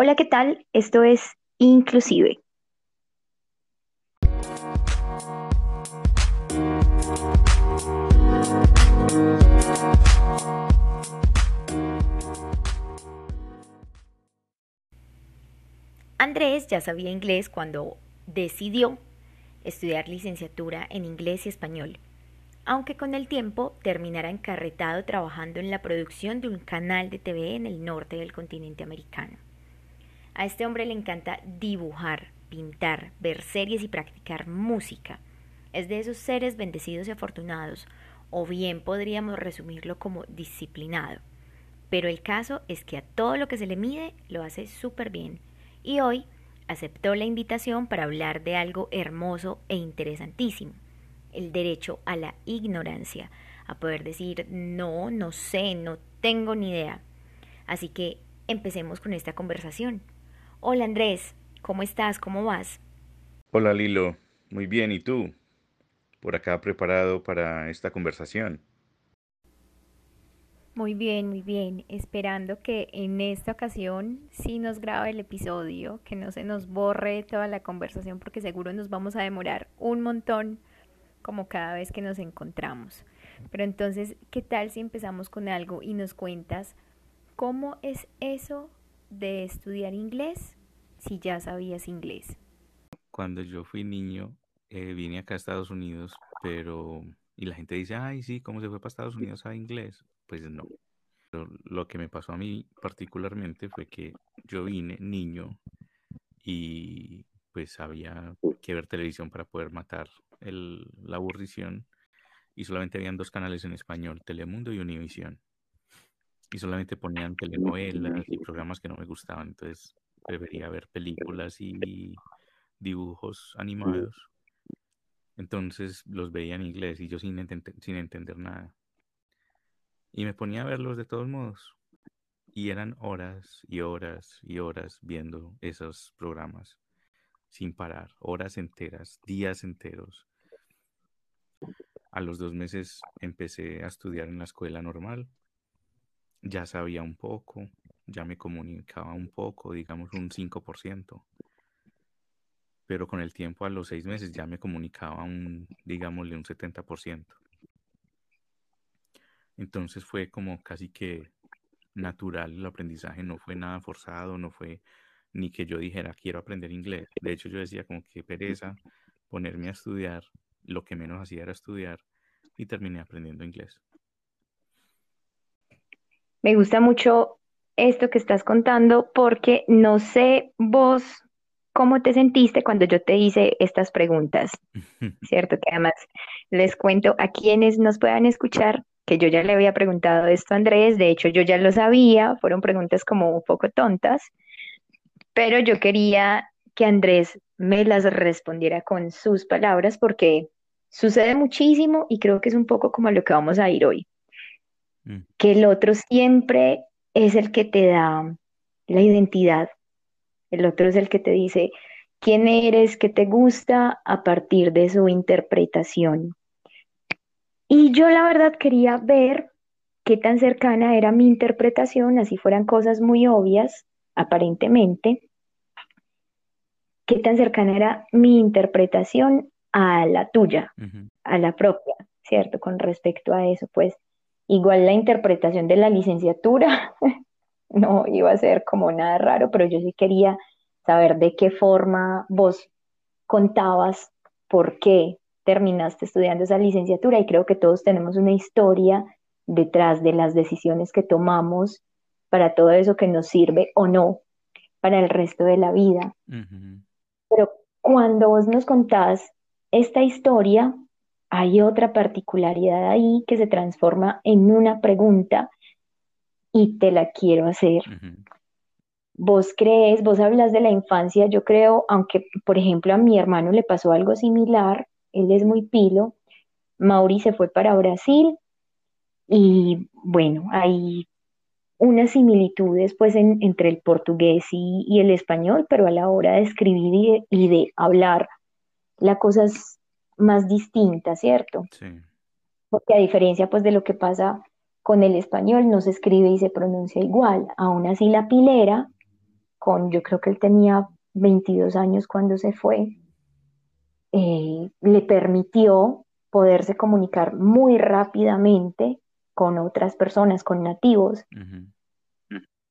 Hola, ¿qué tal? Esto es Inclusive. Andrés ya sabía inglés cuando decidió estudiar licenciatura en inglés y español, aunque con el tiempo terminara encarretado trabajando en la producción de un canal de TV en el norte del continente americano. A este hombre le encanta dibujar, pintar, ver series y practicar música. Es de esos seres bendecidos y afortunados, o bien podríamos resumirlo como disciplinado. Pero el caso es que a todo lo que se le mide lo hace súper bien y hoy aceptó la invitación para hablar de algo hermoso e interesantísimo, el derecho a la ignorancia, a poder decir no, no sé, no tengo ni idea. Así que empecemos con esta conversación. Hola Andrés, ¿cómo estás? ¿Cómo vas? Hola Lilo, muy bien, ¿y tú? Por acá preparado para esta conversación. Muy bien, muy bien. Esperando que en esta ocasión sí nos grabe el episodio, que no se nos borre toda la conversación porque seguro nos vamos a demorar un montón como cada vez que nos encontramos. Pero entonces, ¿qué tal si empezamos con algo y nos cuentas cómo es eso de estudiar inglés si ya sabías inglés? Cuando yo fui niño, eh, vine acá a Estados Unidos, pero... Y la gente dice, ay, sí, ¿cómo se fue para Estados Unidos a inglés? Pues no. lo que me pasó a mí particularmente fue que yo vine niño y pues había que ver televisión para poder matar la aburrición y solamente habían dos canales en español, Telemundo y Univisión. Y solamente ponían telenovelas y programas que no me gustaban, entonces prefería ver películas y dibujos animados. Entonces los veía en inglés y yo sin, sin entender nada. Y me ponía a verlos de todos modos. Y eran horas y horas y horas viendo esos programas sin parar, horas enteras, días enteros. A los dos meses empecé a estudiar en la escuela normal. Ya sabía un poco, ya me comunicaba un poco, digamos un 5%. Pero con el tiempo, a los seis meses, ya me comunicaba un, digámosle, un 70%. Entonces fue como casi que natural el aprendizaje, no fue nada forzado, no fue ni que yo dijera quiero aprender inglés. De hecho yo decía como que pereza ponerme a estudiar, lo que menos hacía era estudiar y terminé aprendiendo inglés. Me gusta mucho esto que estás contando porque no sé vos cómo te sentiste cuando yo te hice estas preguntas, ¿cierto? Que además les cuento a quienes nos puedan escuchar que yo ya le había preguntado esto a Andrés, de hecho yo ya lo sabía, fueron preguntas como un poco tontas, pero yo quería que Andrés me las respondiera con sus palabras porque sucede muchísimo y creo que es un poco como lo que vamos a ir hoy, mm. que el otro siempre es el que te da la identidad, el otro es el que te dice quién eres, qué te gusta a partir de su interpretación. Y yo la verdad quería ver qué tan cercana era mi interpretación, así fueran cosas muy obvias, aparentemente, qué tan cercana era mi interpretación a la tuya, a la propia, ¿cierto? Con respecto a eso, pues igual la interpretación de la licenciatura no iba a ser como nada raro, pero yo sí quería saber de qué forma vos contabas por qué terminaste estudiando esa licenciatura y creo que todos tenemos una historia detrás de las decisiones que tomamos para todo eso que nos sirve o no para el resto de la vida. Pero cuando vos nos contás esta historia, hay otra particularidad ahí que se transforma en una pregunta y te la quiero hacer. Vos crees, vos hablas de la infancia, yo creo, aunque por ejemplo a mi hermano le pasó algo similar, él es muy pilo. Mauri se fue para Brasil y bueno, hay unas similitudes pues entre el portugués y, el español, pero a la hora de escribir y de, hablar, la cosa es más distinta, ¿cierto? Sí. Porque a diferencia pues de lo que pasa con el español, no se escribe y se pronuncia igual. Aún así la pilera con, yo creo que él tenía 22 años cuando se fue, eh, le permitió poderse comunicar muy rápidamente con otras personas, con nativos.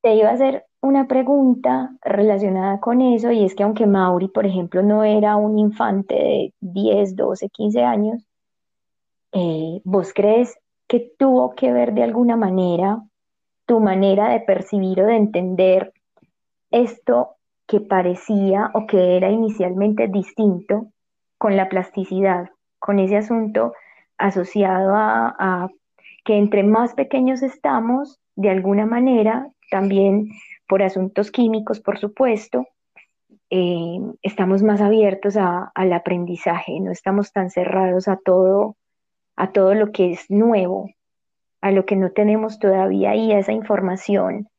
Te iba a hacer una pregunta relacionada con eso y es que aunque Mauri, por ejemplo, no era un infante de 10, 12, 15 años, eh, ¿vos crees que tuvo que ver de alguna manera tu manera de percibir o de entender esto que parecía o que era inicialmente distinto con la plasticidad, con ese asunto asociado a, que entre más pequeños estamos, de alguna manera, también por asuntos químicos, por supuesto, eh, estamos más abiertos al aprendizaje, no estamos tan cerrados a todo, a todo lo que es nuevo, a lo que no tenemos todavía y a esa información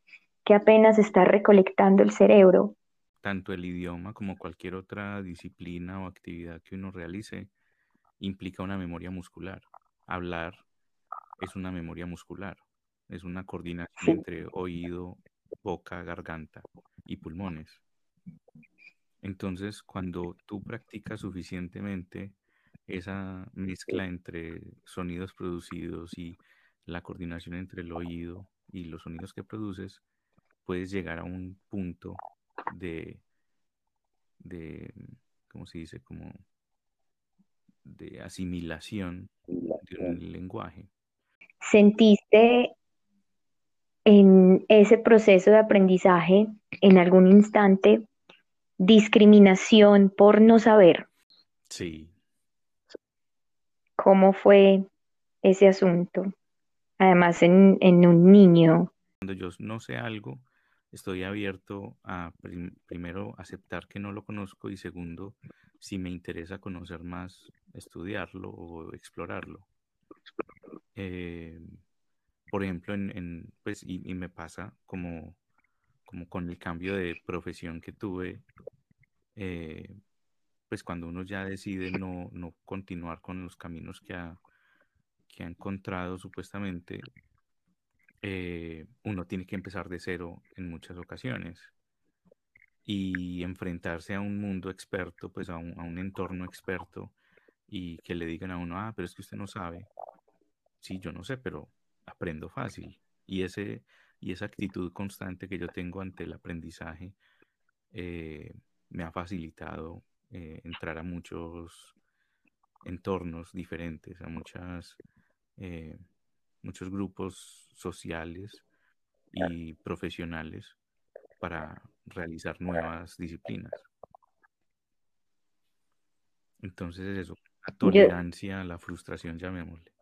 que apenas está recolectando el cerebro. Tanto el idioma como cualquier otra disciplina o actividad que uno realice implica una memoria muscular. Hablar es una memoria muscular, es una coordinación entre oído, boca, garganta y pulmones. Entonces, cuando tú practicas suficientemente esa mezcla entre sonidos producidos y la coordinación entre el oído y los sonidos que produces, puedes llegar a un punto de, de ¿cómo se dice? Como de asimilación de un lenguaje. ¿Sentiste en ese proceso de aprendizaje en algún instante discriminación por no saber? Sí. ¿Cómo fue ese asunto? además en, un niño. Cuando yo no sé algo, estoy abierto a primero aceptar que no lo conozco y segundo, si me interesa conocer más, estudiarlo o explorarlo. Eh, por ejemplo, en, pues, y, me pasa como, como con el cambio de profesión que tuve, eh, pues cuando uno ya decide no, no continuar con los caminos que ha, que ha encontrado supuestamente, eh, uno tiene que empezar de cero en muchas ocasiones y enfrentarse a un mundo experto, pues a un, a un, entorno experto y que le digan a uno, ah, pero es que usted no sabe. Sí, yo no sé, pero aprendo fácil. Y, ese, y esa actitud constante que yo tengo ante el aprendizaje eh, me ha facilitado eh, entrar a muchos entornos diferentes, a muchas eh, muchos grupos sociales y profesionales para realizar nuevas disciplinas. Entonces eso, la tolerancia, la frustración, llamémosle.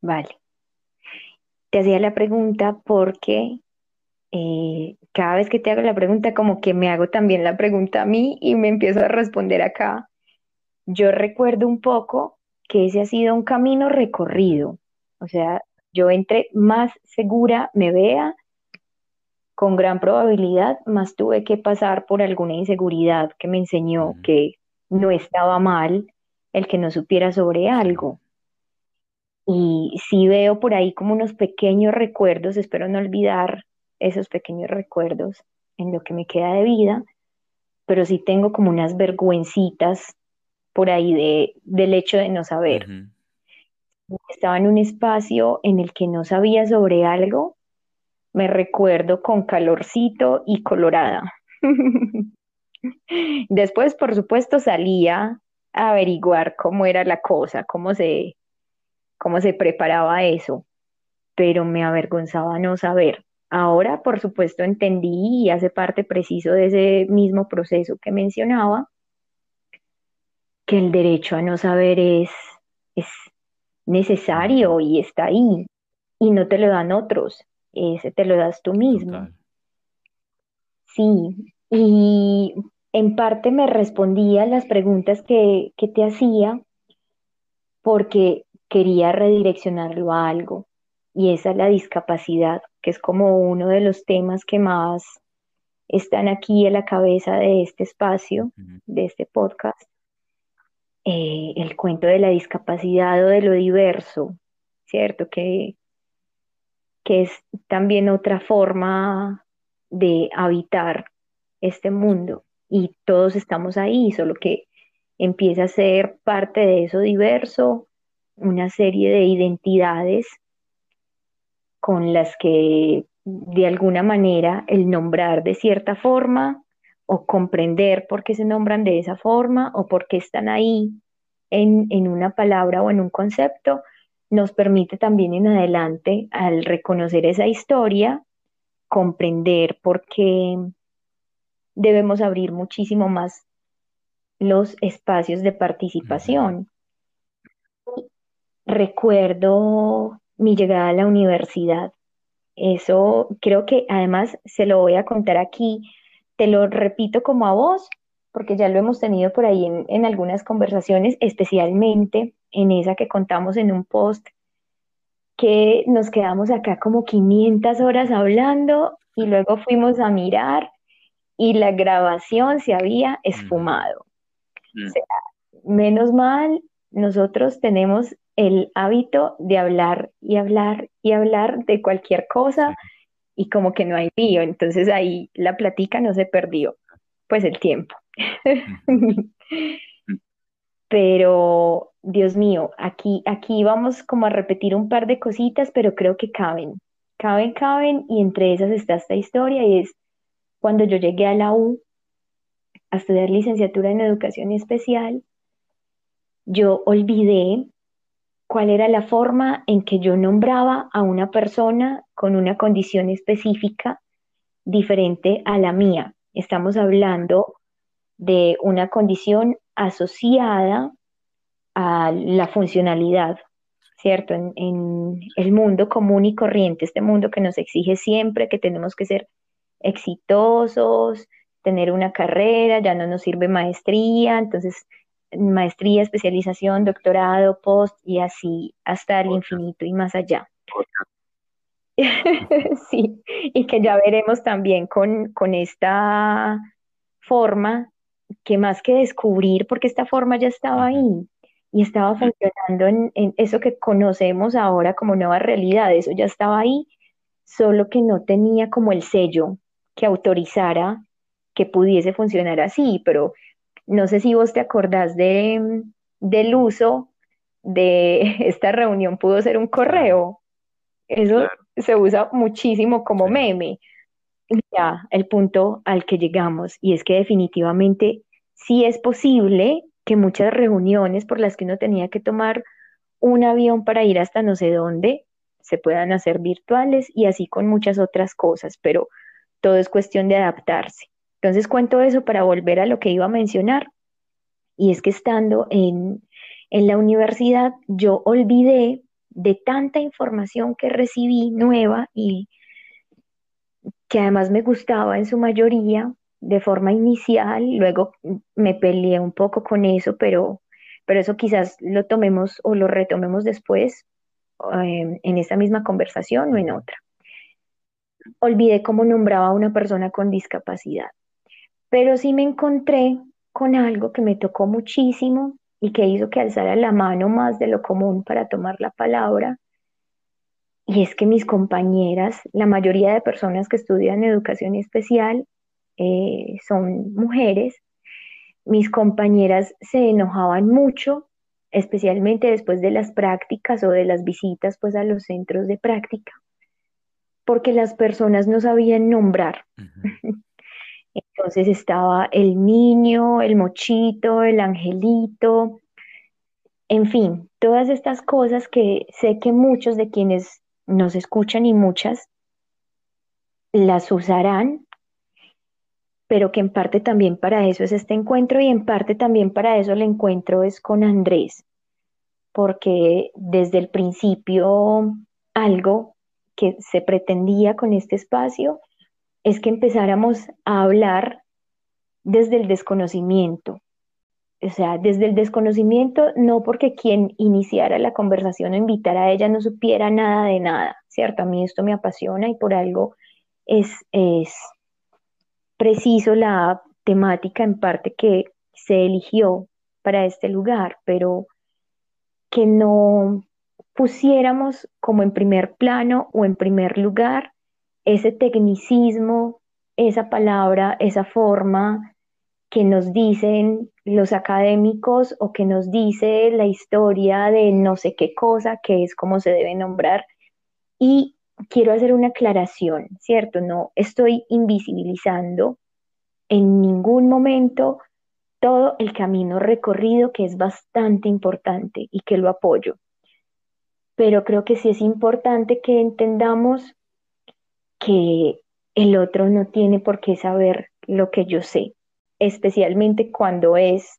Vale. Te hacía la pregunta porque eh, cada vez que te hago la pregunta, como que me hago también la pregunta a mí y me empiezo a responder acá. Yo recuerdo un poco que ese ha sido un camino recorrido. O sea, yo entre más segura me vea, con gran probabilidad, más tuve que pasar por alguna inseguridad que me enseñó que no estaba mal el que no supiera sobre algo. Y sí veo por ahí como unos pequeños recuerdos, espero no olvidar esos pequeños recuerdos en lo que me queda de vida, pero sí tengo como unas vergüencitas por ahí de, del hecho de no saber. Estaba en un espacio en el que no sabía sobre algo, me recuerdo con calorcito y colorada. Después, por supuesto, salía a averiguar cómo era la cosa, cómo se, cómo se preparaba eso, pero me avergonzaba no saber. Ahora, por supuesto, entendí y hace parte preciso de ese mismo proceso que mencionaba, que el derecho a no saber es, es necesario y está ahí y no te lo dan otros, ese te lo das tú mismo. Sí, y en parte me respondía a las preguntas que, que te hacía porque quería redireccionarlo a algo y esa es la discapacidad, que es como uno de los temas que más están aquí en la cabeza de este espacio, de este podcast. Eh, el cuento de la discapacidad o de lo diverso, ¿cierto? Que, que es también otra forma de habitar este mundo y todos estamos ahí, solo que empieza a ser parte de eso diverso, una serie de identidades con las que de alguna manera el nombrar de cierta forma o comprender por qué se nombran de esa forma o por qué están ahí en, en una palabra o en un concepto, nos permite también en adelante, al reconocer esa historia, comprender por qué debemos abrir muchísimo más los espacios de participación. Recuerdo mi llegada a la universidad. Eso creo que además se lo voy a contar aquí. Te lo repito como a vos, porque ya lo hemos tenido por ahí en, en algunas conversaciones, especialmente en esa que contamos en un post que nos quedamos acá como 500 horas hablando y luego fuimos a mirar y la grabación se había esfumado. O sea, menos mal, nosotros tenemos el hábito de hablar y hablar y hablar de cualquier cosa y como que no hay lío, entonces ahí la platica no se perdió, pues el tiempo. Pero, Dios mío, aquí, aquí vamos como a repetir un par de cositas, pero creo que caben, caben, caben, y entre esas está esta historia, y es cuando yo llegué a la U a estudiar licenciatura en educación especial, yo olvidé cuál era la forma en que yo nombraba a una persona con una condición específica diferente a la mía. Estamos hablando de una condición asociada a la funcionalidad, ¿cierto? En, el mundo común y corriente, este mundo que nos exige siempre que tenemos que ser exitosos, tener una carrera, ya no nos sirve maestría, entonces maestría, especialización, doctorado, post y así hasta el infinito y más allá. sí, y que ya veremos también con, con esta forma que más que descubrir, porque esta forma ya estaba ahí y estaba funcionando en, en, eso que conocemos ahora como nueva realidad, eso ya estaba ahí, solo que no tenía como el sello que autorizara que pudiese funcionar así, pero no sé si vos te acordás de, del uso de esta reunión, pudo ser un correo. Eso se usa muchísimo como meme ya el punto al que llegamos y es que definitivamente sí es posible que muchas reuniones por las que uno tenía que tomar un avión para ir hasta no sé dónde se puedan hacer virtuales y así con muchas otras cosas, pero todo es cuestión de adaptarse. Entonces cuento eso para volver a lo que iba a mencionar. Y es que estando en, en la universidad yo olvidé de tanta información que recibí nueva y que además me gustaba en su mayoría de forma inicial, luego me peleé un poco con eso, pero, pero eso quizás lo tomemos o lo retomemos después em, en esta misma conversación o en otra. Olvidé cómo nombraba a una persona con discapacidad, pero sí me encontré con algo que me tocó muchísimo y que hizo que alzara la mano más de lo común para tomar la palabra, y es que mis compañeras, la mayoría de personas que estudian educación especial eh, son mujeres, mis compañeras se enojaban mucho, especialmente después de las prácticas o de las visitas pues a los centros de práctica, porque las personas no sabían nombrar. Entonces estaba el niño, el mochito, el angelito, en fin, todas estas cosas que sé que muchos de quienes nos escuchan y muchas las usarán, pero que en parte también para eso es este encuentro y en parte también para eso el encuentro es con Andrés, porque desde el principio algo que se pretendía con este espacio es que empezáramos a hablar desde el desconocimiento, o sea, desde el desconocimiento, no porque quien iniciara la conversación o invitara a ella no supiera nada de nada, ¿cierto? A mí esto me apasiona y por algo es, es preciso la temática en parte que se eligió para este lugar, pero que no pusiéramos como en primer plano o en primer lugar ese tecnicismo esa palabra, esa forma que nos dicen los académicos o que nos dice la historia de no sé qué cosa, que es como se debe nombrar. Y quiero hacer una aclaración, ¿cierto? No estoy invisibilizando en ningún momento todo el camino recorrido que es bastante importante y que lo apoyo. Pero creo que sí es importante que entendamos que el otro no tiene por qué saber lo que yo sé, especialmente cuando es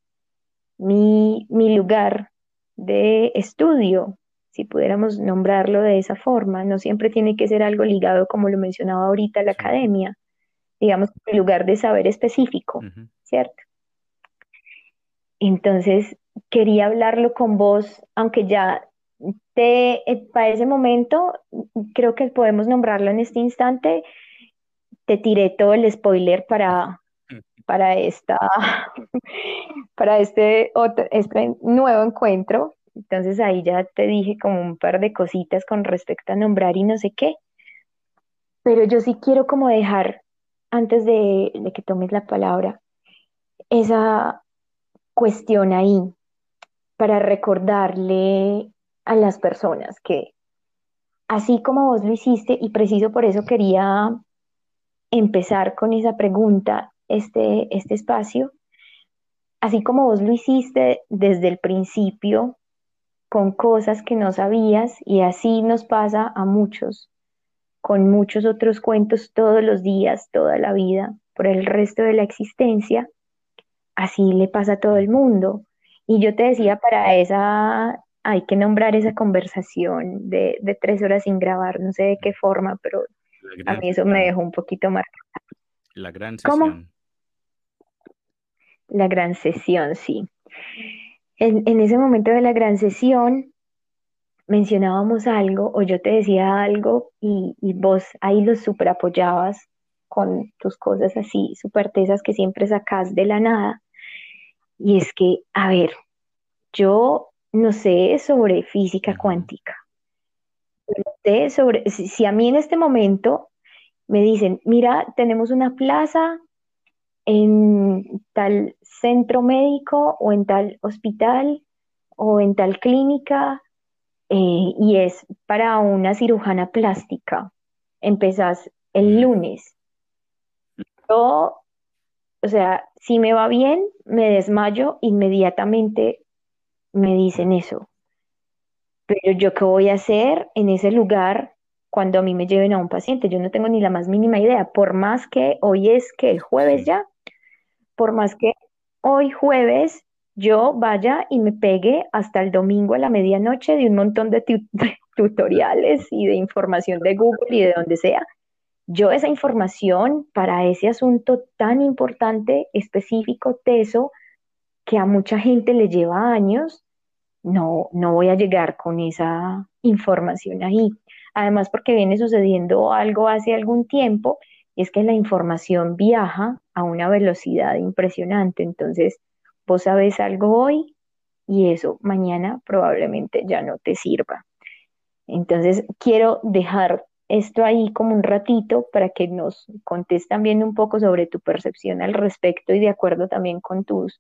mi, lugar de estudio, si pudiéramos nombrarlo de esa forma. No siempre tiene que ser algo ligado, como lo mencionaba ahorita, a la academia, digamos, el lugar de saber específico, ¿cierto? Entonces, quería hablarlo con vos, aunque ya eh, para ese momento, creo que podemos nombrarlo en este instante, te tiré todo el spoiler para, para, esta, para este, otro, este nuevo encuentro. Entonces ahí ya te dije como un par de cositas con respecto a nombrar y no sé qué. Pero yo sí quiero como dejar, antes de, de que tomes la palabra, esa cuestión ahí para recordarle a las personas que así como vos lo hiciste, y preciso por eso quería empezar con esa pregunta, este, este espacio, así como vos lo hiciste desde el principio, con cosas que no sabías, y así nos pasa a muchos, con muchos otros cuentos todos los días, toda la vida, por el resto de la existencia, así le pasa a todo el mundo. Y yo te decía, para esa, hay que nombrar esa conversación de, tres horas sin grabar, no sé de qué forma, pero a mí eso me dejó un poquito marcado. La gran sesión. ¿Cómo? La gran sesión, sí. En, ese momento de la gran sesión mencionábamos algo o yo te decía algo y, vos ahí lo super apoyabas con tus cosas así súper tesas que siempre sacas de la nada. Y es que, a ver, yo no sé sobre física cuántica. No sé sobre, si a mí en este momento me dicen, mira, tenemos una plaza en tal centro médico o en tal hospital o en tal clínica eh, y es para una cirujana plástica. Empezás el lunes. Yo, o sea, si me va bien, me desmayo, inmediatamente me dicen eso. Pero yo qué voy a hacer en ese lugar cuando a mí me lleven a un paciente, yo no tengo ni la más mínima idea, por más que hoy es que el jueves ya, por más que hoy jueves yo vaya y me pegue hasta el domingo a la medianoche de un montón de, tutoriales y de información de Google y de donde sea, yo esa información para ese asunto tan importante, específico, teso, que a mucha gente le lleva años, no, no voy a llegar con esa información ahí. Además, porque viene sucediendo algo hace algún tiempo y es que la información viaja a una velocidad impresionante. Entonces, vos sabes algo hoy y eso mañana probablemente ya no te sirva. Entonces, quiero dejar esto ahí como un ratito para que nos contes también un poco sobre tu percepción al respecto y de acuerdo también con tus,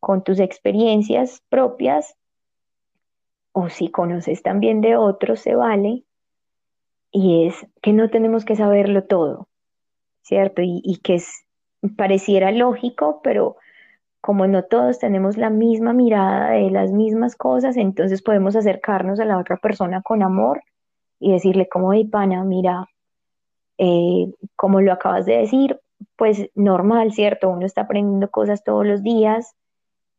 con tus experiencias propias o si conoces también de otros, se vale. Y es que no tenemos que saberlo todo. ¿cierto? Y, que es, pareciera lógico, pero como no todos tenemos la misma mirada de las mismas cosas, entonces podemos acercarnos a la otra persona con amor y decirle como, hey, pana, mira, eh, como lo acabas de decir, pues normal, ¿cierto? Uno está aprendiendo cosas todos los días,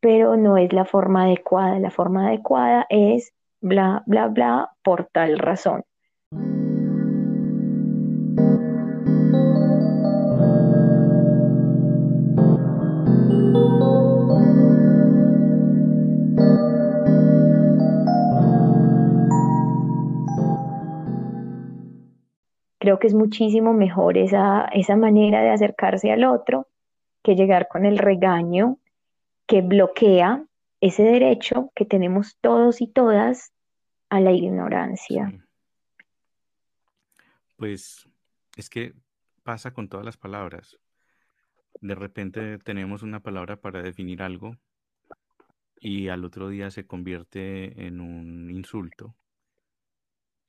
pero no es la forma adecuada. La forma adecuada es bla, bla, bla, por tal razón. Creo que es muchísimo mejor esa, esa manera de acercarse al otro que llegar con el regaño que bloquea ese derecho que tenemos todos y todas a la ignorancia. Pues es que pasa con todas las palabras. De repente tenemos una palabra para definir algo y al otro día se convierte en un insulto.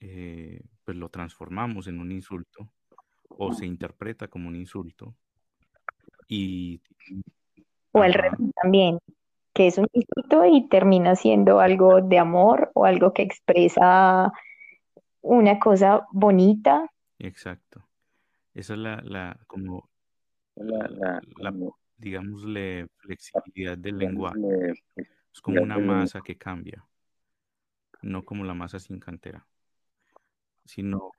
Eh, pues lo transformamos en un insulto o se interpreta como un insulto. Y, o al revés también, que es un insulto y termina siendo algo de amor o algo que expresa una cosa bonita. Exacto. Esa es la, la como la, digámosle, flexibilidad del lenguaje. Es como una masa que cambia, no como la masa sin cantera, sino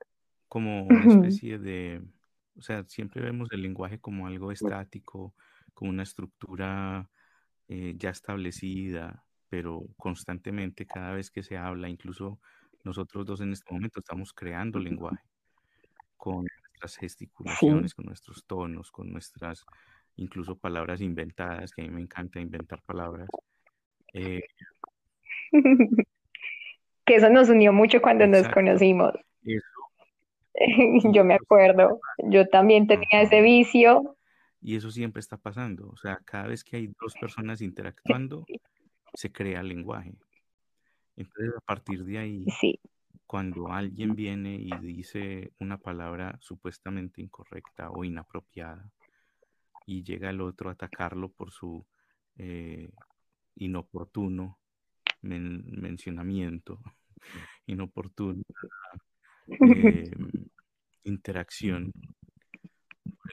como una especie de, o sea, siempre vemos el lenguaje como algo estático, como una estructura eh, ya establecida, pero constantemente cada vez que se habla, incluso nosotros dos en este momento estamos creando lenguaje con nuestras gesticulaciones, con nuestros tonos, con nuestras incluso palabras inventadas, que a mí me encanta inventar palabras. Eh, que eso nos unió mucho cuando nos conocimos. yo me acuerdo, yo también tenía ese vicio. Y eso siempre está pasando, o sea, cada vez que hay dos personas interactuando, se crea lenguaje. Entonces, a partir de ahí, cuando alguien viene y dice una palabra supuestamente incorrecta o inapropiada, y llega el otro a atacarlo por su eh, inoportuno mencionamiento, inoportuno eh, interacción,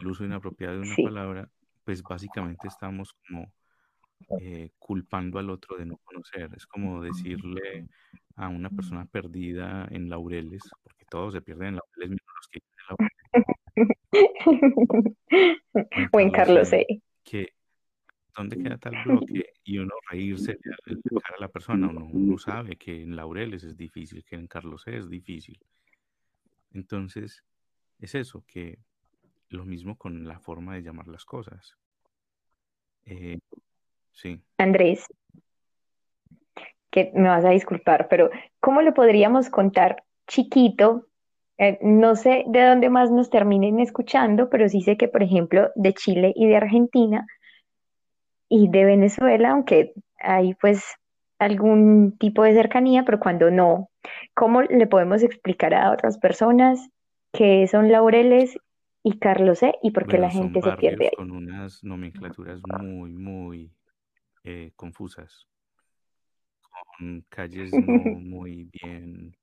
el uso inapropiado de una palabra, pues básicamente estamos como eh, culpando al otro de no conocer. Es como decirle a una persona perdida en laureles, porque todos se pierden en laureles, menos los que o en Carlos E. Que, ¿Dónde queda tal bloque? Y uno reírse de a la persona. Uno, uno sabe que en laureles es difícil, que en Carlos E es difícil. Entonces, es eso, que lo mismo con la forma de llamar las cosas. Eh, sí. Andrés, que me vas a disculpar, pero ¿cómo lo podríamos contar chiquito? Eh, no sé de dónde más nos terminen escuchando, pero sí sé que, por ejemplo, de Chile y de Argentina y de Venezuela, aunque hay pues algún tipo de cercanía, pero cuando no, ¿cómo le podemos explicar a otras personas qué son laureles y Carlos E y por qué la gente se pierde Con unas nomenclaturas muy, muy eh, confusas, con calles no muy bien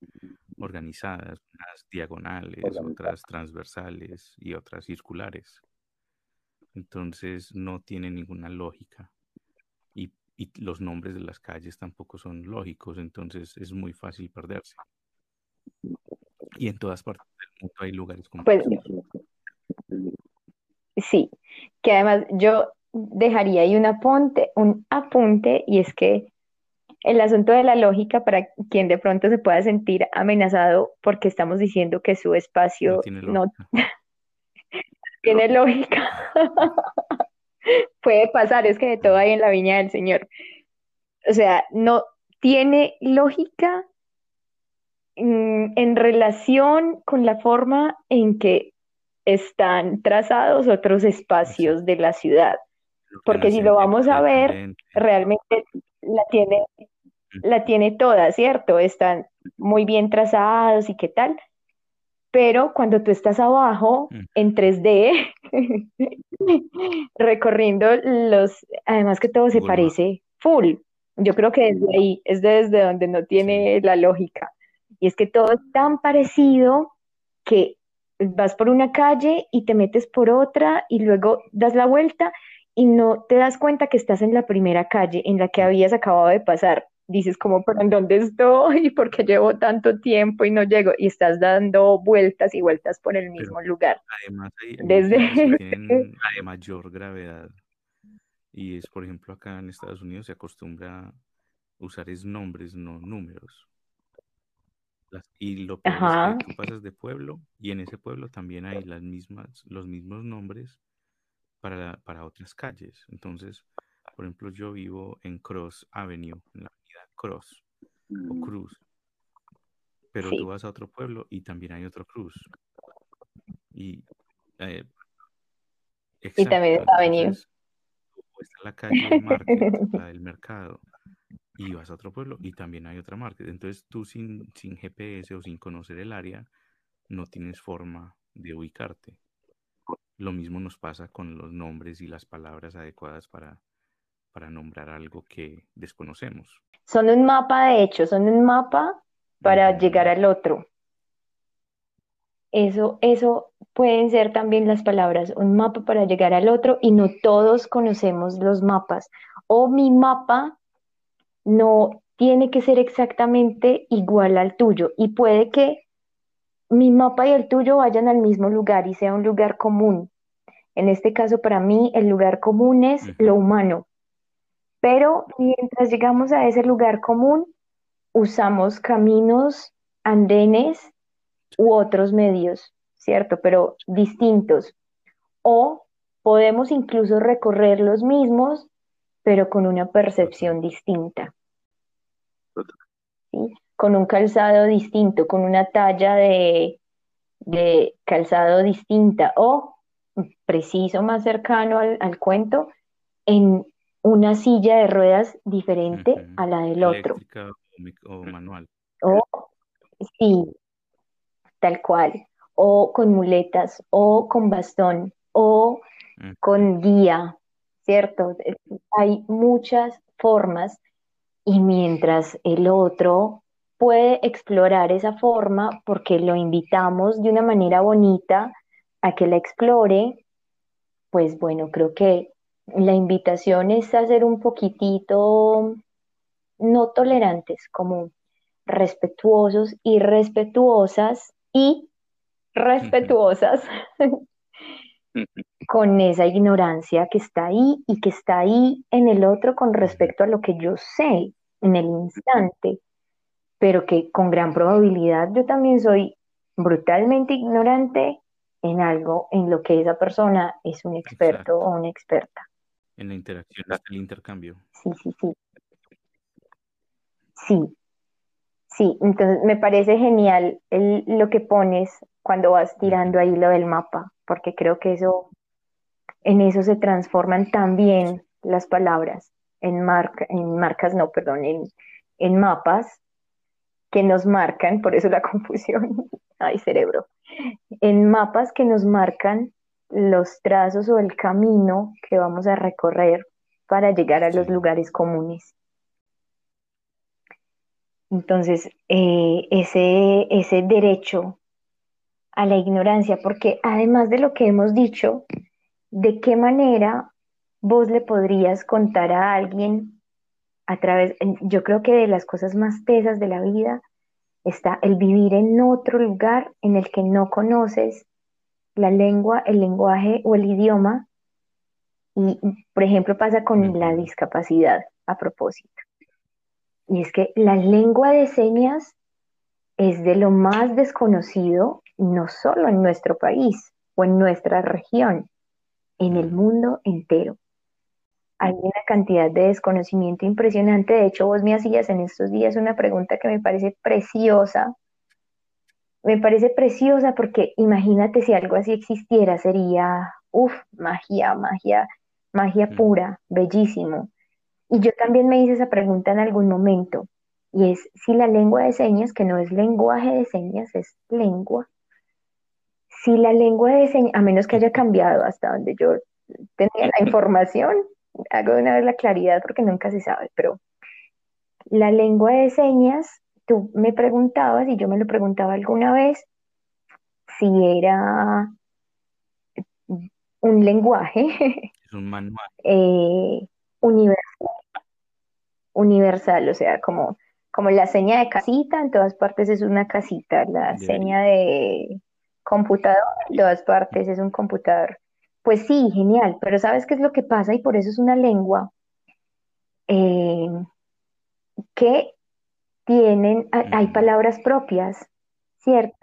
organizadas, unas diagonales, otras transversales y otras circulares. Entonces no tiene ninguna lógica. Y los nombres de las calles tampoco son lógicos, entonces es muy fácil perderse. Y en todas partes del mundo hay lugares como pues, Sí, que además yo dejaría ahí un apunte, un apunte, y es que el asunto de la lógica para quien de pronto se pueda sentir amenazado porque estamos diciendo que su espacio no tiene lógica. puede pasar, es que de todo hay en la viña del Señor. O sea, no tiene lógica mm, en relación con la forma en que están trazados otros espacios de la ciudad. Porque si lo vamos a ver, realmente la tiene, la tiene toda, ¿cierto? Están muy bien trazados y qué tal pero cuando tú estás abajo en 3D, recorriendo los, además que todo se parece full. Yo creo que desde ahí es desde donde no tiene la lógica. Y es que todo es tan parecido que vas por una calle y te metes por otra y luego das la vuelta y no te das cuenta que estás en la primera calle en la que habías acabado de pasar dices como, pero ¿en dónde estoy? ¿Por qué llevo tanto tiempo y no llego? Y estás dando vueltas y vueltas por el mismo lugar. Además, hay, Desde... tienen mayor gravedad. Y es, por ejemplo, acá en Estados Unidos se acostumbra a usar es nombres, no números. Y lo peor es que tú pasas de pueblo y en ese pueblo también hay las mismas, los mismos nombres para, para otras calles. Entonces, por ejemplo, yo vivo en Cross Avenue, en la Cross o mm. Cruz. Pero tú vas a otro pueblo y también hay otro Cruz. Y Eh, y también está tú está la calle Market, la del mercado, y vas a otro pueblo y también hay otra Market. Entonces tú sin, sin GPS o sin conocer el área, no tienes forma de ubicarte. Lo mismo nos pasa con los nombres y las palabras adecuadas para, para nombrar algo que desconocemos. Son un mapa, de hecho, son un mapa para llegar al otro. Eso, eso pueden ser también las palabras, un mapa para llegar al otro y no todos conocemos los mapas. O mi mapa no tiene que ser exactamente igual al tuyo y puede que mi mapa y el tuyo vayan al mismo lugar y sea un lugar común. En este caso, para mí, el lugar común es lo humano, pero mientras llegamos a ese lugar común, usamos caminos, andenes u otros medios, ¿cierto? Pero distintos. O podemos incluso recorrer los mismos, pero con una percepción distinta, ¿sí? Con un calzado distinto, con una talla de, de calzado distinta o, preciso, más cercano al, al cuento, en una silla de ruedas diferente a la del otro. O, manual. O sí, tal cual, o con muletas, o con bastón, o con guía, ¿cierto? Hay muchas formas y mientras el otro puede explorar esa forma porque lo invitamos de una manera bonita a que la explore, pues bueno, creo que la invitación es a ser un poquitito no tolerantes, como respetuosos y respetuosas y respetuosas con esa ignorancia que está ahí y que está ahí en el otro con respecto a lo que yo sé en el instante, pero que con gran probabilidad yo también soy brutalmente ignorante en algo en lo que esa persona es un experto Exacto. o una experta. En la interacción el intercambio. Sí, sí, sí, sí, sí. Entonces me parece genial el- lo que pones cuando vas tirando ahí lo del mapa, porque creo que eso En eso se transforman también las palabras en, marca, en marcas, no, perdón, en, en mapas que nos marcan, por eso la confusión, ay cerebro, en mapas que nos marcan los trazos o el camino que vamos a recorrer para llegar a los lugares comunes. Entonces, eh, ese, ese derecho a la ignorancia, porque además de lo que hemos dicho, ¿de qué manera vos le podrías contar a alguien a través, yo creo que de las cosas más tesas de la vida está el vivir en otro lugar en el que no conoces la lengua, el lenguaje o el idioma. Y, por ejemplo, pasa con la discapacidad a propósito. Y es que la lengua de señas es de lo más desconocido, no solo en nuestro país o en nuestra región, en el mundo entero. Hay una cantidad de desconocimiento impresionante. De hecho, vos me hacías en estos días una pregunta que me parece preciosa. Me parece preciosa porque imagínate si algo así existiera, sería, uff, magia, magia, magia Mm, pura, bellísimo. Y yo también me hice esa pregunta en algún momento, y es si la lengua de señas, que no es lenguaje de señas, es lengua, si la lengua de señas, a menos que haya cambiado hasta donde yo tenía la información, hago de una vez la claridad porque nunca se sabe, pero la lengua de señas, tú me preguntabas y yo me lo preguntaba alguna vez si era un lenguaje Es un manual. eh, universal, universal, o sea, como, como la seña de casita, en todas partes es una casita, la Debería. seña de computador, en todas partes es un computador. Pues sí, genial, pero ¿sabes qué es lo que pasa? Y por eso es una lengua eh, que tienen, ha- hay palabras propias, ¿cierto?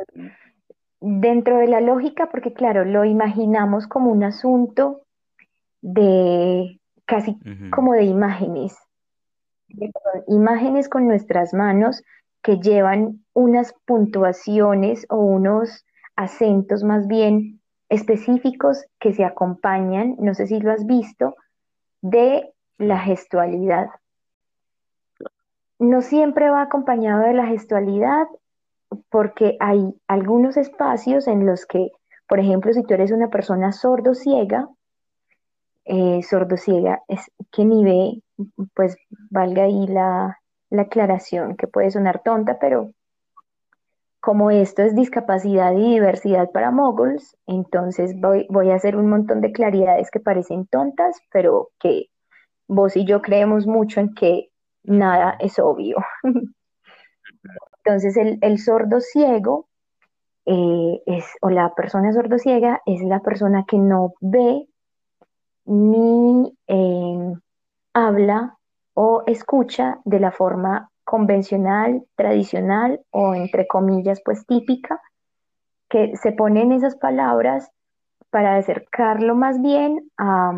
Dentro de la lógica, porque claro, lo imaginamos como un asunto de casi como de imágenes, de- imágenes con nuestras manos que llevan unas puntuaciones o unos acentos más bien específicos que se acompañan, no sé si lo has visto, de la gestualidad. No siempre va acompañado de la gestualidad porque hay algunos espacios en los que, por ejemplo, si tú eres una persona sordo-ciega, eh, sordo-ciega es que ni ve, pues valga ahí la, la aclaración, que puede sonar tonta, pero como esto es discapacidad y diversidad para moguls, entonces voy, voy, a hacer un montón de claridades que parecen tontas, pero que vos y yo creemos mucho en que nada es obvio. entonces el, el sordo ciego eh, es, o la persona sordo ciega es la persona que no ve ni eh, habla o escucha de la forma convencional, tradicional o entre comillas, pues típica, que se ponen esas palabras para acercarlo más bien a,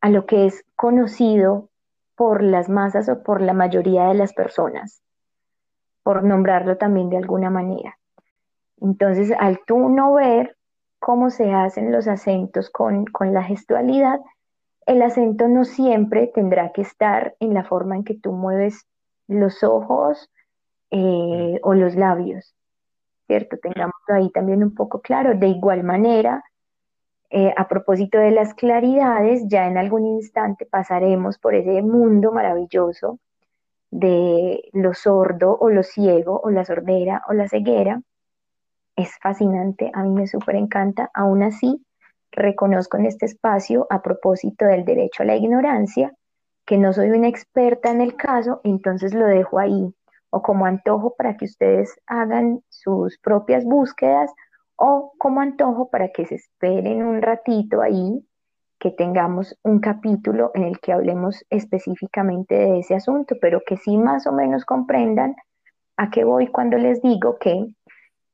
a lo que es conocido por las masas o por la mayoría de las personas, por nombrarlo también de alguna manera. Entonces, al tú no ver cómo se hacen los acentos con, con la gestualidad, el acento no siempre tendrá que estar en la forma en que tú mueves los ojos eh, o los labios, ¿cierto? Tengamos ahí también un poco claro. De igual manera, eh, a propósito de las claridades, ya en algún instante pasaremos por ese mundo maravilloso de lo sordo o lo ciego o la sordera o la ceguera. Es fascinante, a mí me súper encanta. Aún así, reconozco en este espacio, a propósito del derecho a la ignorancia, que no soy una experta en el caso, entonces lo dejo ahí o como antojo para que ustedes hagan sus propias búsquedas o como antojo para que se esperen un ratito ahí que tengamos un capítulo en el que hablemos específicamente de ese asunto, pero que sí más o menos comprendan a qué voy cuando les digo que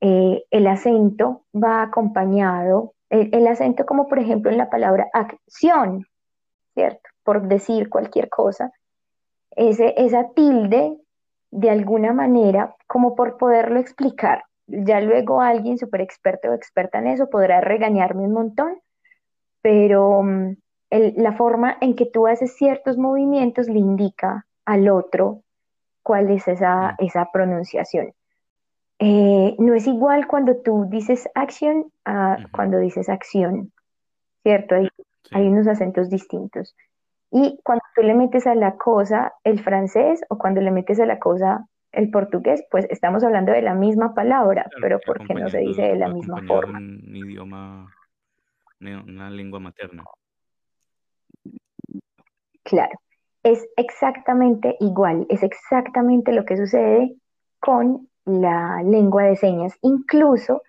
eh, el acento va acompañado, el acento como por ejemplo en la palabra acción, ¿cierto? Por decir cualquier cosa, ese, esa tilde de alguna manera como por poderlo explicar. Ya luego alguien súper experto o experta en eso podrá regañarme un montón, pero mm, la forma en que tú haces ciertos movimientos le indica al otro cuál es esa, mm. esa pronunciación. Eh, no es igual cuando tú dices acción a cuando dices acción, ¿cierto? Hay, hay unos acentos distintos. Y cuando tú le metes a la cosa el francés o cuando le metes a la cosa el portugués, pues estamos hablando de la misma palabra, pero porque no se dice de la misma forma. Un idioma, una lengua materna. Claro, es exactamente igual, es exactamente lo que sucede con la lengua de señas. Incluso,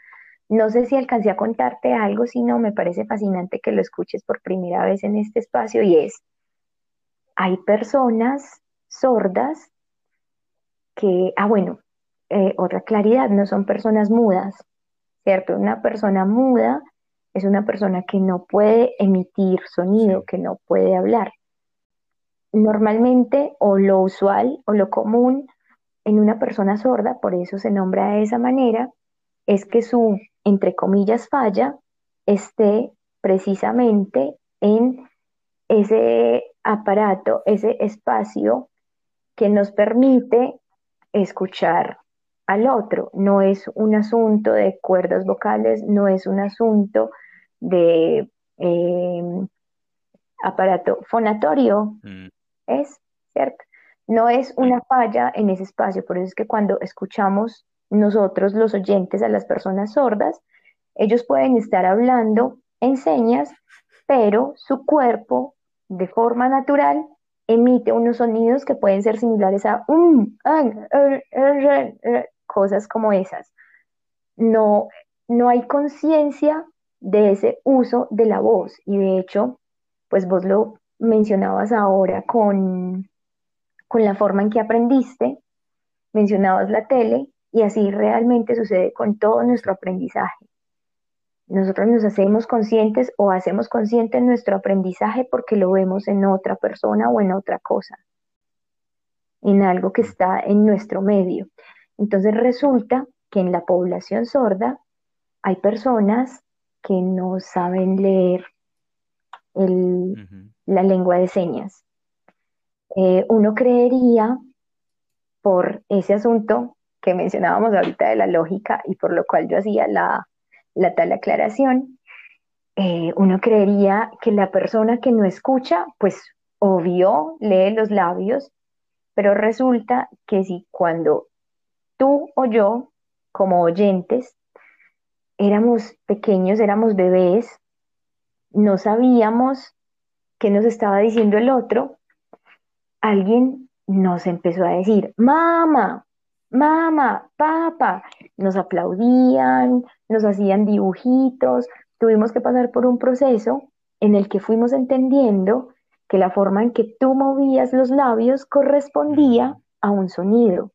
no sé si alcancé a contarte algo, si no, me parece fascinante que lo escuches por primera vez en este espacio y es, hay personas sordas que, ah, bueno, eh, otra claridad, no son personas mudas, ¿cierto? Una persona muda es una persona que no puede emitir sonido, que no puede hablar. Normalmente, o lo usual o lo común en una persona sorda, por eso se nombra de esa manera, es que su, entre comillas, falla esté precisamente en ese aparato, ese espacio que nos permite escuchar al otro. No es un asunto de cuerdas vocales, no es un asunto de em, aparato fonatorio, mm. es cierto. No es una falla en ese espacio, por eso es que cuando escuchamos nosotros los oyentes a las personas sordas, ellos pueden estar hablando en señas, pero su cuerpo de forma natural emite unos sonidos que pueden ser similares a er, er, er, cosas como esas. No, no hay conciencia de ese uso de la voz y de hecho, pues vos lo mencionabas ahora con, con la forma en que aprendiste, mencionabas la tele y así realmente sucede con todo nuestro aprendizaje. Nosotros nos hacemos conscientes o hacemos consciente nuestro aprendizaje porque lo vemos en otra persona o en otra cosa, en algo que está en nuestro medio. Entonces resulta que en la población sorda hay personas que no saben leer la lengua de señas. Eh, uno creería, por ese asunto que mencionábamos ahorita de la lógica y por lo cual yo hacía la, tal aclaración, eh, uno creería que la persona que no escucha, pues obvio, lee los labios, pero resulta que si cuando tú o yo, como oyentes, éramos pequeños, éramos bebés, no sabíamos qué nos estaba diciendo el otro, alguien nos empezó a decir, mamá, mamá, papá, nos aplaudían, nos hacían dibujitos, tuvimos que pasar por un proceso en el que fuimos entendiendo que la forma en que tú movías los labios correspondía a un sonido.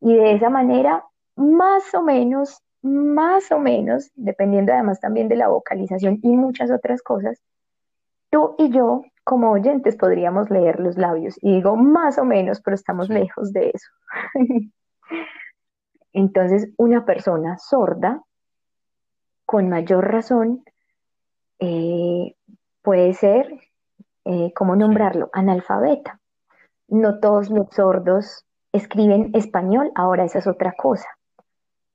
Y de esa manera, más o menos, más o menos, dependiendo además también de la vocalización y muchas otras cosas, tú y yo como oyentes podríamos leer los labios. Y digo más o menos, pero estamos lejos de eso. Entonces, una persona sorda, con mayor razón, eh, puede ser, eh, ¿cómo nombrarlo? Analfabeta. No todos los sordos escriben español, ahora esa es otra cosa.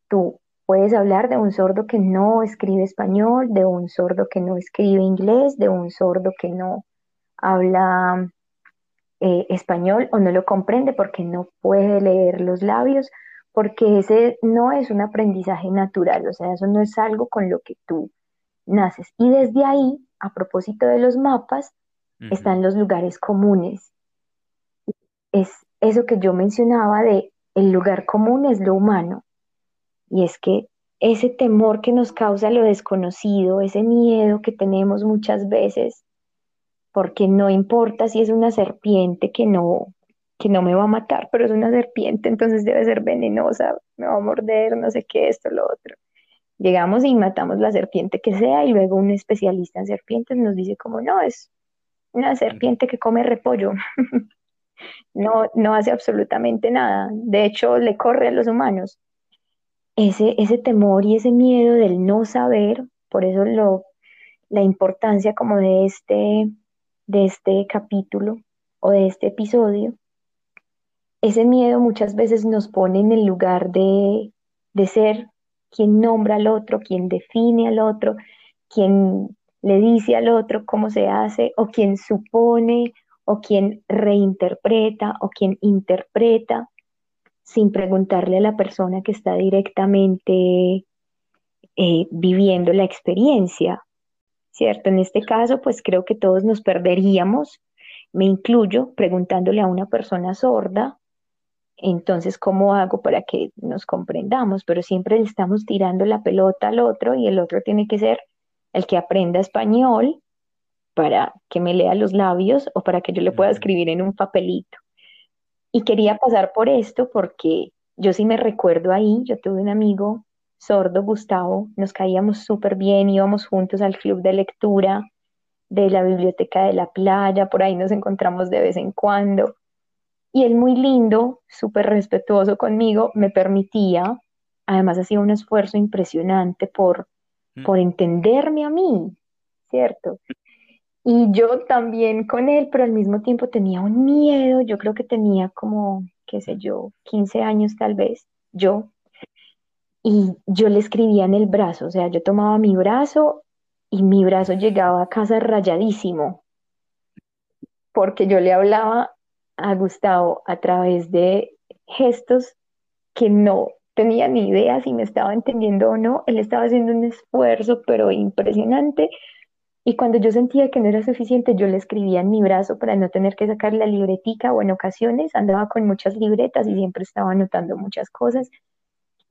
Tú puedes hablar de un sordo que no escribe español, de un sordo que no escribe inglés, de un sordo que no habla eh, español o no lo comprende porque no puede leer los labios, porque ese no es un aprendizaje natural, o sea, eso no es algo con lo que tú naces. Y desde ahí, a propósito de los mapas, están los lugares comunes. Es eso que yo mencionaba de el lugar común es lo humano. Y es que ese temor que nos causa lo desconocido, ese miedo que tenemos muchas veces porque no importa si es una serpiente que no, que no me va a matar, pero es una serpiente, entonces debe ser venenosa, me va a morder, no sé qué, esto, lo otro. Llegamos y matamos la serpiente que sea y luego un especialista en serpientes nos dice como no, es una serpiente que come repollo. no, no hace absolutamente nada. De hecho, le corre a los humanos. Ese, ese temor y ese miedo del no saber, por eso lo, la importancia como de este de este capítulo o de este episodio, ese miedo muchas veces nos pone en el lugar de, de ser quien nombra al otro, quien define al otro, quien le dice al otro cómo se hace, o quien supone, o quien reinterpreta, o quien interpreta, sin preguntarle a la persona que está directamente eh, viviendo la experiencia. ¿cierto? En este caso, pues creo que todos nos perderíamos, me incluyo, preguntándole a una persona sorda, entonces, ¿cómo hago para que nos comprendamos? Pero siempre le estamos tirando la pelota al otro y el otro tiene que ser el que aprenda español para que me lea los labios o para que yo le pueda escribir en un papelito. Y quería pasar por esto porque yo sí me recuerdo ahí, yo tuve un amigo sordo Gustavo, nos caíamos súper bien, íbamos juntos al club de lectura de la biblioteca de la playa, por ahí nos encontramos de vez en cuando. Y él muy lindo, súper respetuoso conmigo, me permitía, además hacía un esfuerzo impresionante por, mm. por entenderme a mí, ¿cierto? Y yo también con él, pero al mismo tiempo tenía un miedo, yo creo que tenía como, qué sé yo, 15 años tal vez, yo, y yo le escribía en el brazo, o sea, yo tomaba mi brazo y mi brazo llegaba a casa rayadísimo, porque yo le hablaba a Gustavo a través de gestos que no tenía ni idea si me estaba entendiendo o no, él estaba haciendo un esfuerzo, pero impresionante, y cuando yo sentía que no era suficiente, yo le escribía en mi brazo para no tener que sacar la libretica o en ocasiones andaba con muchas libretas y siempre estaba anotando muchas cosas.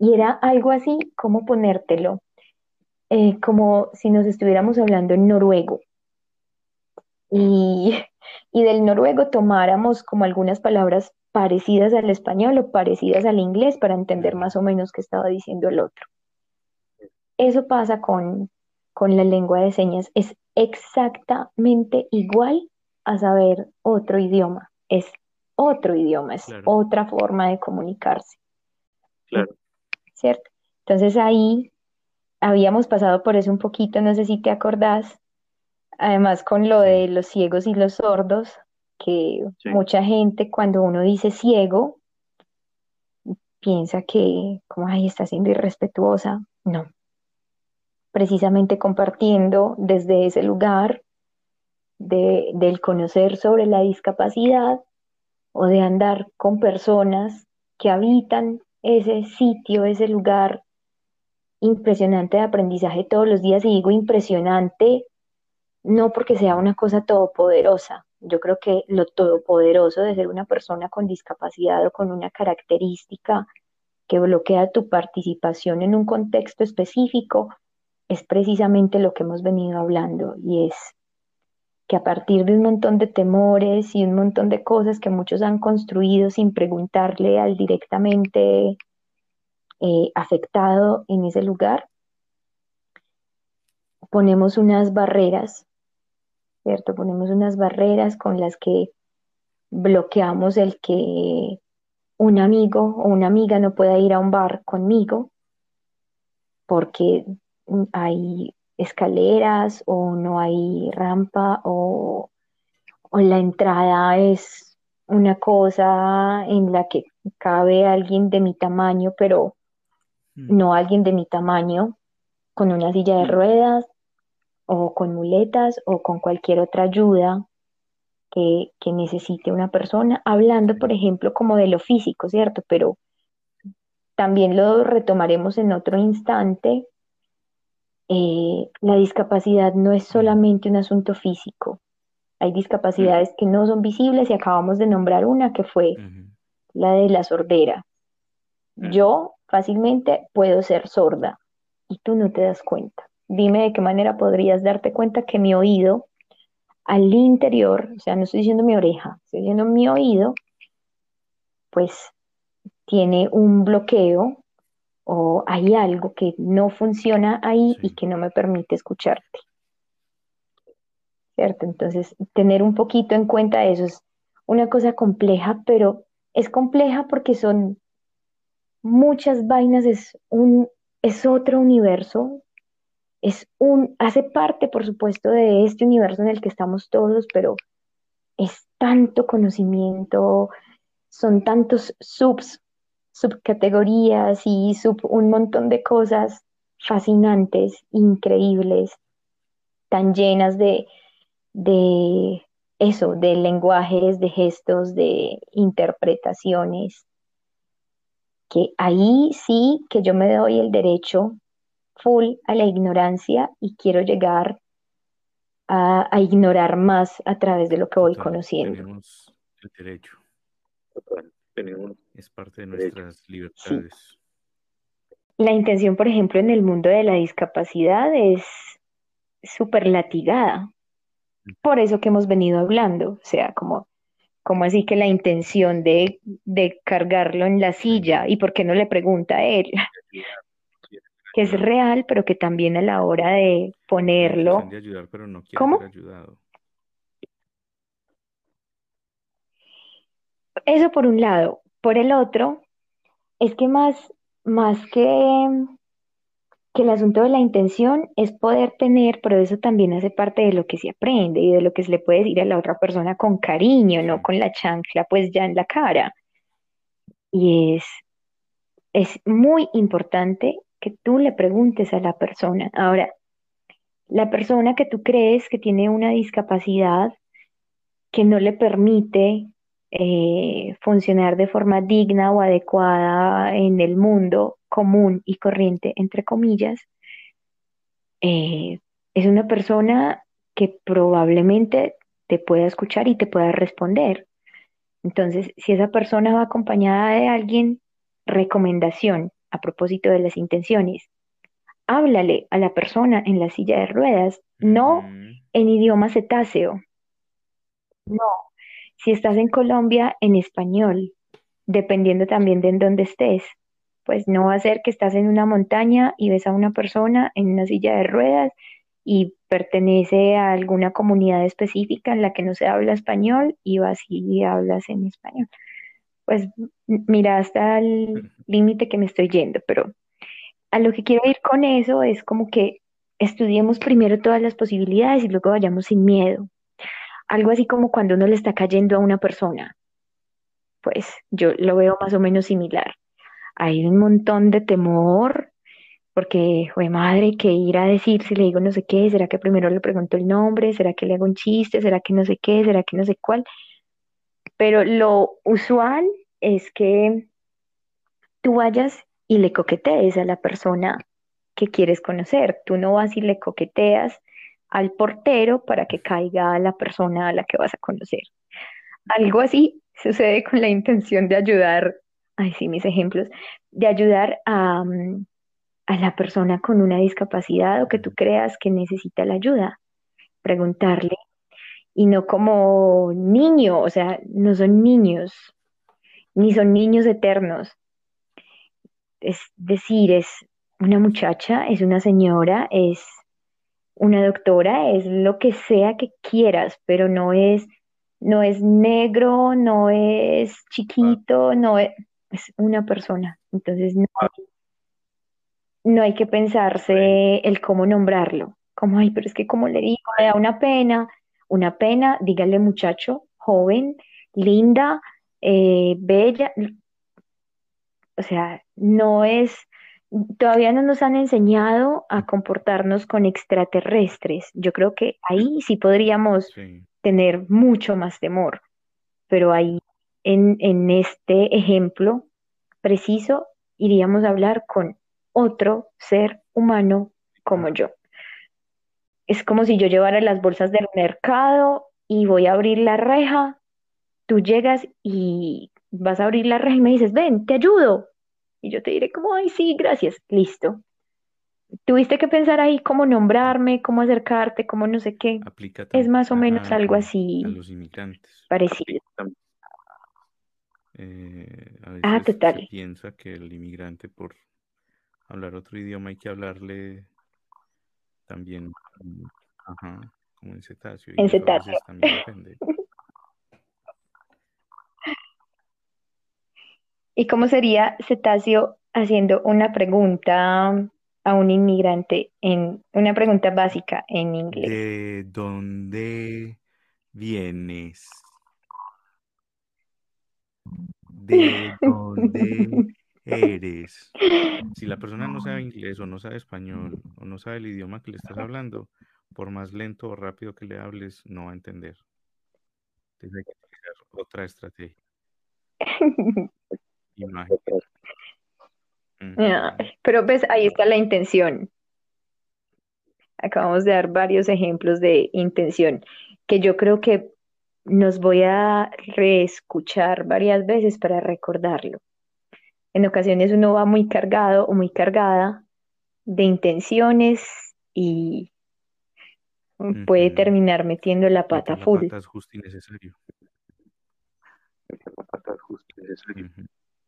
Y era algo así como ponértelo, eh, como si nos estuviéramos hablando en noruego. Y, y del noruego tomáramos como algunas palabras parecidas al español o parecidas al inglés para entender más o menos qué estaba diciendo el otro. Eso pasa con, con la lengua de señas. Es exactamente igual a saber otro idioma. Es otro idioma, es otra forma de comunicarse. Claro. ¿cierto? Entonces ahí habíamos pasado por eso un poquito, no sé si te acordás, además con lo de los ciegos y los sordos, que Sí. mucha gente cuando uno dice ciego, piensa que, como, ay, está siendo irrespetuosa. No, precisamente compartiendo desde ese lugar de, del conocer sobre la discapacidad o de andar con personas que habitan ese sitio, ese lugar impresionante de aprendizaje todos los días. Y digo impresionante no porque sea una cosa todopoderosa. Yo creo que lo todopoderoso de ser una persona con discapacidad o con una característica que bloquea tu participación en un contexto específico es precisamente lo que hemos venido hablando y es que a partir de un montón de temores y un montón de cosas que muchos han construido sin preguntarle al directamente eh, afectado en ese lugar, ponemos unas barreras, ¿cierto? Ponemos unas barreras con las que bloqueamos el que un amigo o una amiga no pueda ir a un bar conmigo porque hay escaleras o no hay rampa o, o la entrada es una cosa en la que cabe alguien de mi tamaño, pero Mm. no alguien de mi tamaño con una silla de ruedas o con muletas o con cualquier otra ayuda que, que necesite una persona, hablando, por ejemplo, como de lo físico, ¿cierto? Pero también lo retomaremos en otro instante. Eh, la discapacidad no es solamente un asunto físico. Hay discapacidades que no son visibles y acabamos de nombrar una que fue la de la sordera. Yo fácilmente puedo ser sorda y tú no te das cuenta. Dime de qué manera podrías darte cuenta que mi oído al interior, o sea, no estoy diciendo mi oreja, estoy diciendo mi oído, pues tiene un bloqueo o hay algo que no funciona ahí y que no me permite escucharte. ¿Cierto? Entonces, tener un poquito en cuenta eso es una cosa compleja, pero es compleja porque son muchas vainas, es un, es otro universo, es un, hace parte, por supuesto, de este universo en el que estamos todos, pero es tanto conocimiento, son tantos subs, subcategorías y sub un montón de cosas fascinantes, increíbles, tan llenas de, de eso, de lenguajes, de gestos, de interpretaciones, que ahí sí que yo me doy el derecho full a la ignorancia y quiero llegar a, a ignorar más a través de lo que voy Total, conociendo. tenemos el derecho. Total, tenemos Es parte de Derecho. nuestras libertades. La intención, por ejemplo, en el mundo de la discapacidad es súper latigada. Por eso que hemos venido hablando, o sea, como, como así que la intención de, de cargarlo en la silla, ¿y por qué no le pregunta a él? Que es real, pero que también a la hora de ponerlo, de ayudar, pero no ¿Cómo? ser ayudado. Eso por un lado. Por el otro, es que más, más que, que el asunto de la intención es poder tener, pero eso también hace parte de lo que se aprende y de lo que se le puede decir a la otra persona con cariño, no con la chancla pues ya en la cara. Y es, es muy importante que tú le preguntes a la persona. Ahora, la persona que tú crees que tiene una discapacidad que no le permite eh, funcionar de forma digna o adecuada en el mundo común y corriente, entre comillas, eh, es una persona que probablemente te pueda escuchar y te pueda responder. Entonces, si esa persona va acompañada de alguien, recomendación a propósito de las intenciones, háblale a la persona en la silla de ruedas, no en idioma cetáceo. No, si estás en Colombia, en español, dependiendo también de en dónde estés. Pues no va a ser que estás en una montaña y ves a una persona en una silla de ruedas y pertenece a alguna comunidad específica en la que no se habla español y vas y hablas en español. Pues mira hasta el límite que me estoy yendo, pero a lo que quiero ir con eso es como que estudiemos primero todas las posibilidades y luego vayamos sin miedo. Algo así como cuando uno le está cayendo a una persona. Pues yo lo veo más o menos similar. Hay un montón de temor, porque, fue madre, que ir a decir si le digo no sé qué, será que primero le pregunto el nombre, será que le hago un chiste, será que no sé qué, será que no sé cuál. Pero lo usual es que tú vayas y le coquetees a la persona que quieres conocer. Tú no vas y le coqueteas al portero para que caiga a la persona a la que vas a conocer. Algo así sucede con la intención de ayudar, ay sí, mis ejemplos, de ayudar a, mm, a la persona con una discapacidad o que tú creas que necesita la ayuda. Preguntarle y no como niño, o sea, no son niños, ni son niños eternos. Es decir, es una muchacha, es una señora, es una doctora, es lo que sea que quieras, pero no es, no es negro, no es chiquito, no es, es una persona. Entonces no hay, no hay que pensarse el cómo nombrarlo. Como, ay, pero es que como le digo, me da una pena, una pena, dígale muchacho, joven, linda, eh, bella. O sea, no es, todavía no nos han enseñado a comportarnos con extraterrestres. Yo creo que ahí sí podríamos Sí. tener mucho más temor, pero ahí en, en este ejemplo preciso iríamos a hablar con otro ser humano como yo. Es como si yo llevara las bolsas del mercado y voy a abrir la reja, tú llegas y vas a abrir la reja y me dices, ven, te ayudo. Y yo te diré como, ay, sí, gracias, listo. Tuviste que pensar ahí cómo nombrarme, cómo acercarte, cómo no sé qué. Aplica Es más o menos a, algo a así los inmigrantes. parecido. Eh, a Ah, veces se total. piensa que el inmigrante por hablar otro idioma hay que hablarle también, mm, ajá, como en cetáceo, En cetáceo. también ofende. ¿Y cómo sería Cetáceo haciendo una pregunta a un inmigrante en una pregunta básica en inglés? ¿De dónde vienes? ¿De dónde eres? Si la persona no sabe inglés o no sabe español o no sabe el idioma que le estás hablando, por más lento o rápido que le hables, no va a entender. Entonces hay que utilizar otra estrategia. Imagen. Ah. Pero ves, ahí está la intención. Acabamos de dar varios ejemplos de intención que yo creo que nos voy a reescuchar varias veces para recordarlo. En ocasiones uno va muy cargado o muy cargada de intenciones y puede terminar metiendo la pata la full. pata es justo y necesario.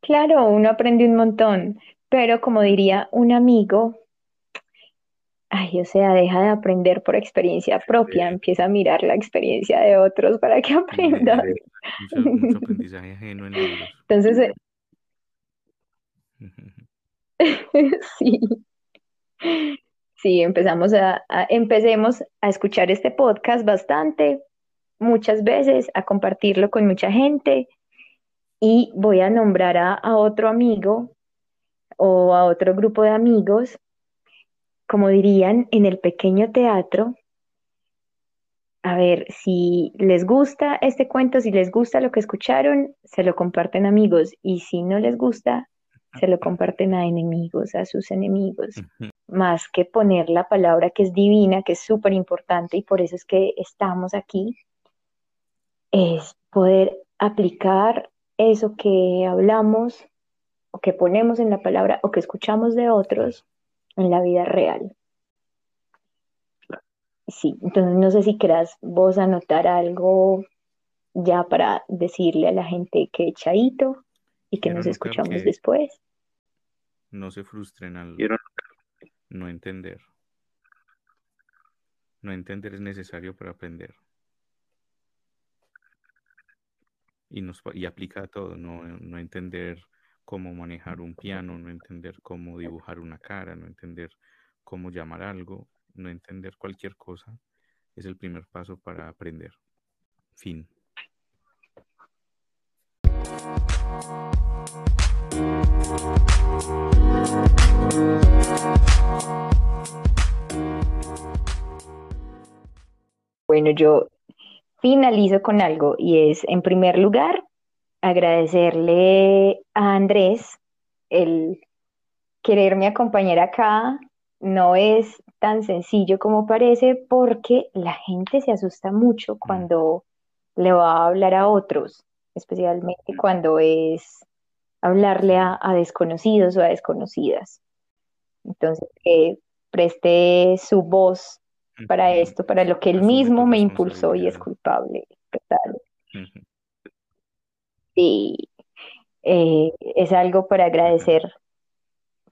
Claro, uno aprende un montón, pero como diría un amigo, ay, o sea, deja de aprender por experiencia propia, empieza a mirar la experiencia de otros para que Sí, mucho, mucho aprendizaje ajeno en libros. Entonces, eh, sí, sí, empezamos a, empecemos a escuchar este podcast bastante, muchas veces, a compartirlo con mucha gente. Y voy a nombrar a otro amigo o a otro grupo de amigos, como dirían en el pequeño teatro, a ver si les gusta este cuento, si les gusta lo que escucharon, se lo comparten amigos. Y si no les gusta, se lo comparten a enemigos, a sus enemigos. Más que poner la palabra que es divina, que es súper importante y por eso es que estamos aquí, es poder aplicar eso que hablamos o que ponemos en la palabra o que escuchamos de otros en la vida real. Sí, entonces no sé si querás vos anotar algo ya para decirle a la gente que chaito y que Quiero nos escuchamos que después. no se frustren al Quiero no entender. No entender es necesario para aprender. Y, nos, y aplica a todo, no, no entender cómo manejar un piano, no entender cómo dibujar una cara, no entender cómo llamar algo, no entender cualquier cosa, es el primer paso para aprender. Fin. Bueno, yo finalizo con algo y es, en primer lugar, agradecerle a Andrés el quererme acompañar acá. No es tan sencillo como parece porque la gente se asusta mucho cuando le va a hablar a otros, especialmente cuando es hablarle a, desconocidos o a desconocidas. Entonces, que preste su voz para esto, para lo que él mismo me impulsó y es culpable. Sí, eh, es algo para agradecer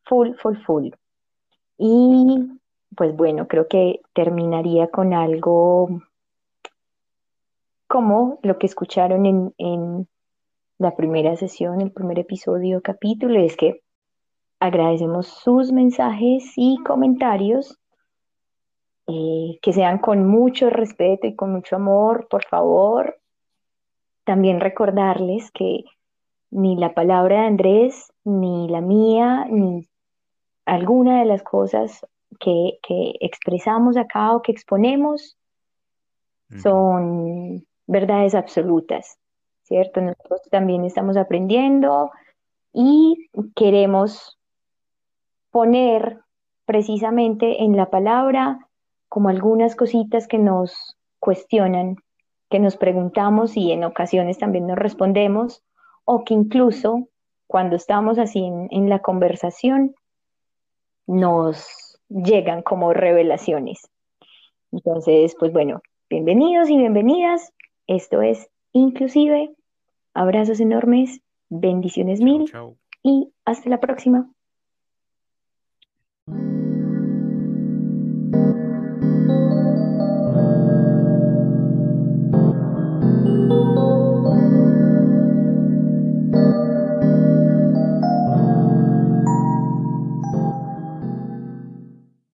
full, full, full. Y pues bueno, creo que terminaría con algo como lo que escucharon en, en la primera sesión, el primer episodio, capítulo, es que agradecemos sus mensajes y comentarios, eh, que sean con mucho respeto y con mucho amor, por favor. También recordarles que ni la palabra de Andrés, ni la mía, ni alguna de las cosas que, que expresamos acá o que exponemos son verdades absolutas. ¿cierto? Nosotros también estamos aprendiendo y queremos poner precisamente en la palabra como algunas cositas que nos cuestionan, que nos preguntamos y en ocasiones también nos respondemos, o que incluso cuando estamos así en, la conversación nos llegan como revelaciones. Entonces, pues bueno, bienvenidos y bienvenidas. Esto es inclusive Abrazos enormes, bendiciones mil y hasta la próxima.